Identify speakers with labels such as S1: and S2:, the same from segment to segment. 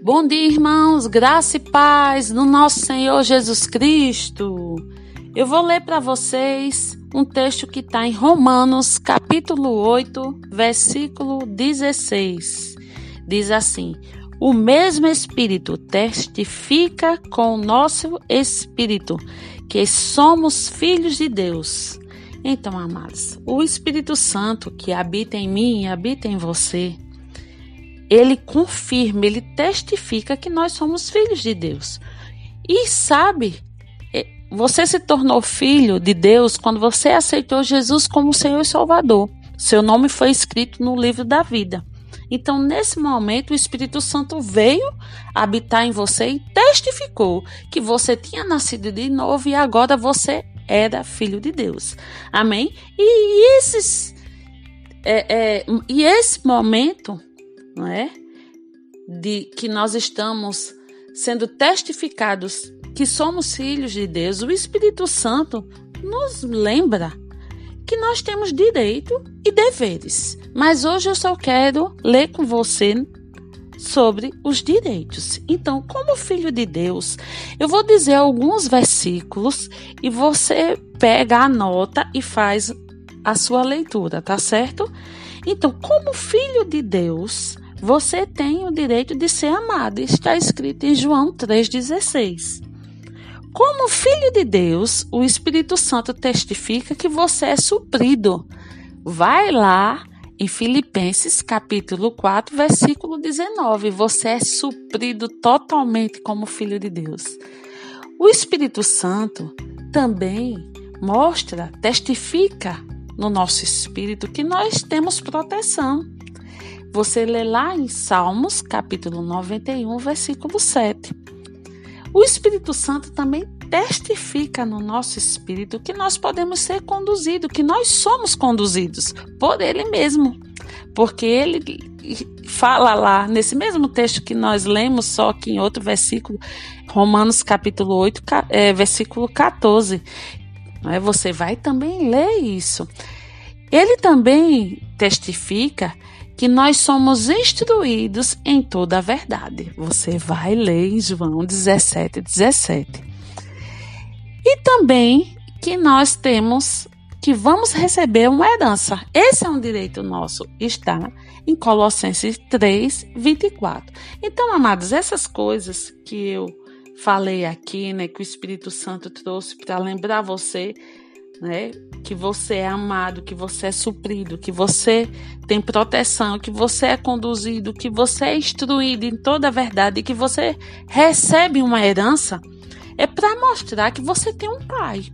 S1: Bom dia, irmãos, graça e paz no nosso Senhor Jesus Cristo. Eu vou ler para vocês um texto que está em Romanos, capítulo 8, versículo 16. Diz assim: O mesmo Espírito testifica com o nosso Espírito que somos filhos de Deus. Então, amados, o Espírito Santo que habita em mim e habita em você, ele confirma, ele testifica que nós somos filhos de Deus. E sabe, você se tornou filho de Deus quando você aceitou Jesus como Senhor e Salvador. Seu nome foi escrito no livro da vida. Então, nesse momento, o Espírito Santo veio habitar em você e testificou que você tinha nascido de novo e agora você era filho de Deus. Amém? E esses. É, é, e esse momento não é? De que nós estamos sendo testificados que somos filhos de Deus, o Espírito Santo nos lembra que nós temos direito e deveres. Mas hoje eu só quero ler com você sobre os direitos. Então, como filho de Deus, eu vou dizer alguns versículos e você pega a nota e faz a sua leitura, tá certo? Então, como filho de Deus, você tem o direito de ser amado. Está escrito em João 3,16. Como filho de Deus, o Espírito Santo testifica que você é suprido. Vai lá em Filipenses capítulo 4, versículo 19. Você é suprido totalmente como filho de Deus. O Espírito Santo também mostra, testifica no nosso espírito que nós temos proteção. Você lê lá em Salmos, capítulo 91, versículo 7. O Espírito Santo também testifica no nosso espírito que nós podemos ser conduzidos, que nós somos conduzidos por Ele mesmo. Porque Ele fala lá, nesse mesmo texto que nós lemos, só que em outro versículo, Romanos capítulo 8, é, versículo 14. É, você vai também ler isso. Ele também testifica que nós somos instruídos em toda a verdade. Você vai ler em João 17, 17. E também que nós temos que vamos receber uma herança. Esse é um direito nosso, está em Colossenses 3, 24. Então, amados, essas coisas que eu falei aqui, né, que o Espírito Santo trouxe para lembrar você né? Que você é amado, que você é suprido, que você tem proteção, que você é conduzido, que você é instruído em toda a verdade, que você recebe uma herança, é para mostrar que você tem um pai.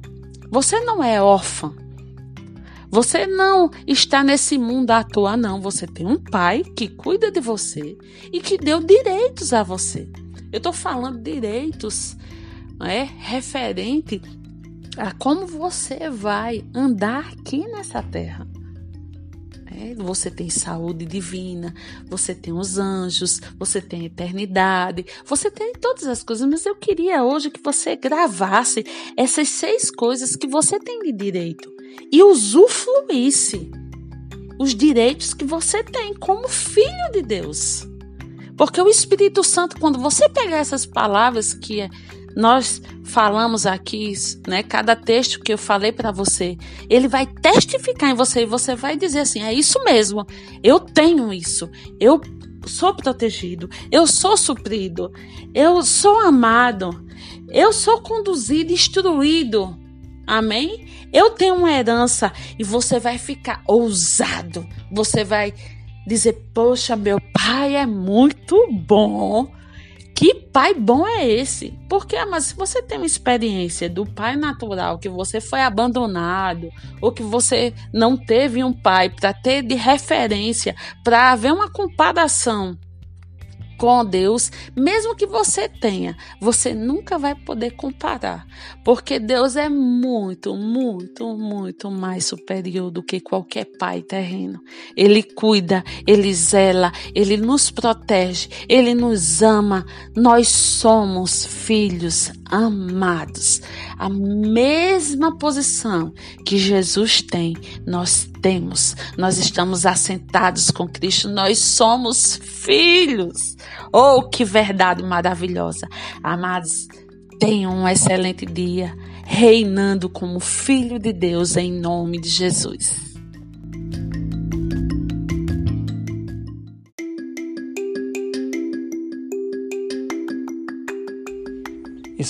S1: Você não é órfã. Você não está nesse mundo à toa, não. Você tem um pai que cuida de você e que deu direitos a você. Eu estou falando direitos é, referente a como você vai andar aqui nessa terra. É, você tem saúde divina, você tem os anjos, você tem eternidade, você tem todas as coisas, mas eu queria hoje que você gravasse essas seis coisas que você tem de direito e usufruísse os direitos que você tem como filho de Deus. Porque o Espírito Santo, quando você pegar essas palavras que é nós falamos aqui, né? Cada texto que eu falei para você, ele vai testificar em você e você vai dizer assim: é isso mesmo, eu tenho isso, eu sou protegido, eu sou suprido, eu sou amado, eu sou conduzido, instruído. Amém? Eu tenho uma herança e você vai ficar ousado. Você vai dizer: Poxa, meu pai é muito bom. Que pai bom é esse? Porque, mas se você tem uma experiência do pai natural, que você foi abandonado, ou que você não teve um pai para ter de referência, para haver uma comparação com Deus, mesmo que você tenha, você nunca vai poder comparar, porque Deus é muito, muito, muito mais superior do que qualquer pai terreno. Ele cuida, ele zela, ele nos protege, ele nos ama. Nós somos filhos amados. A mesma posição que Jesus tem, nós temos. Nós estamos assentados com Cristo, nós somos filhos. Oh, que verdade maravilhosa. Amados, tenham um excelente dia, reinando como filho de Deus em nome de Jesus.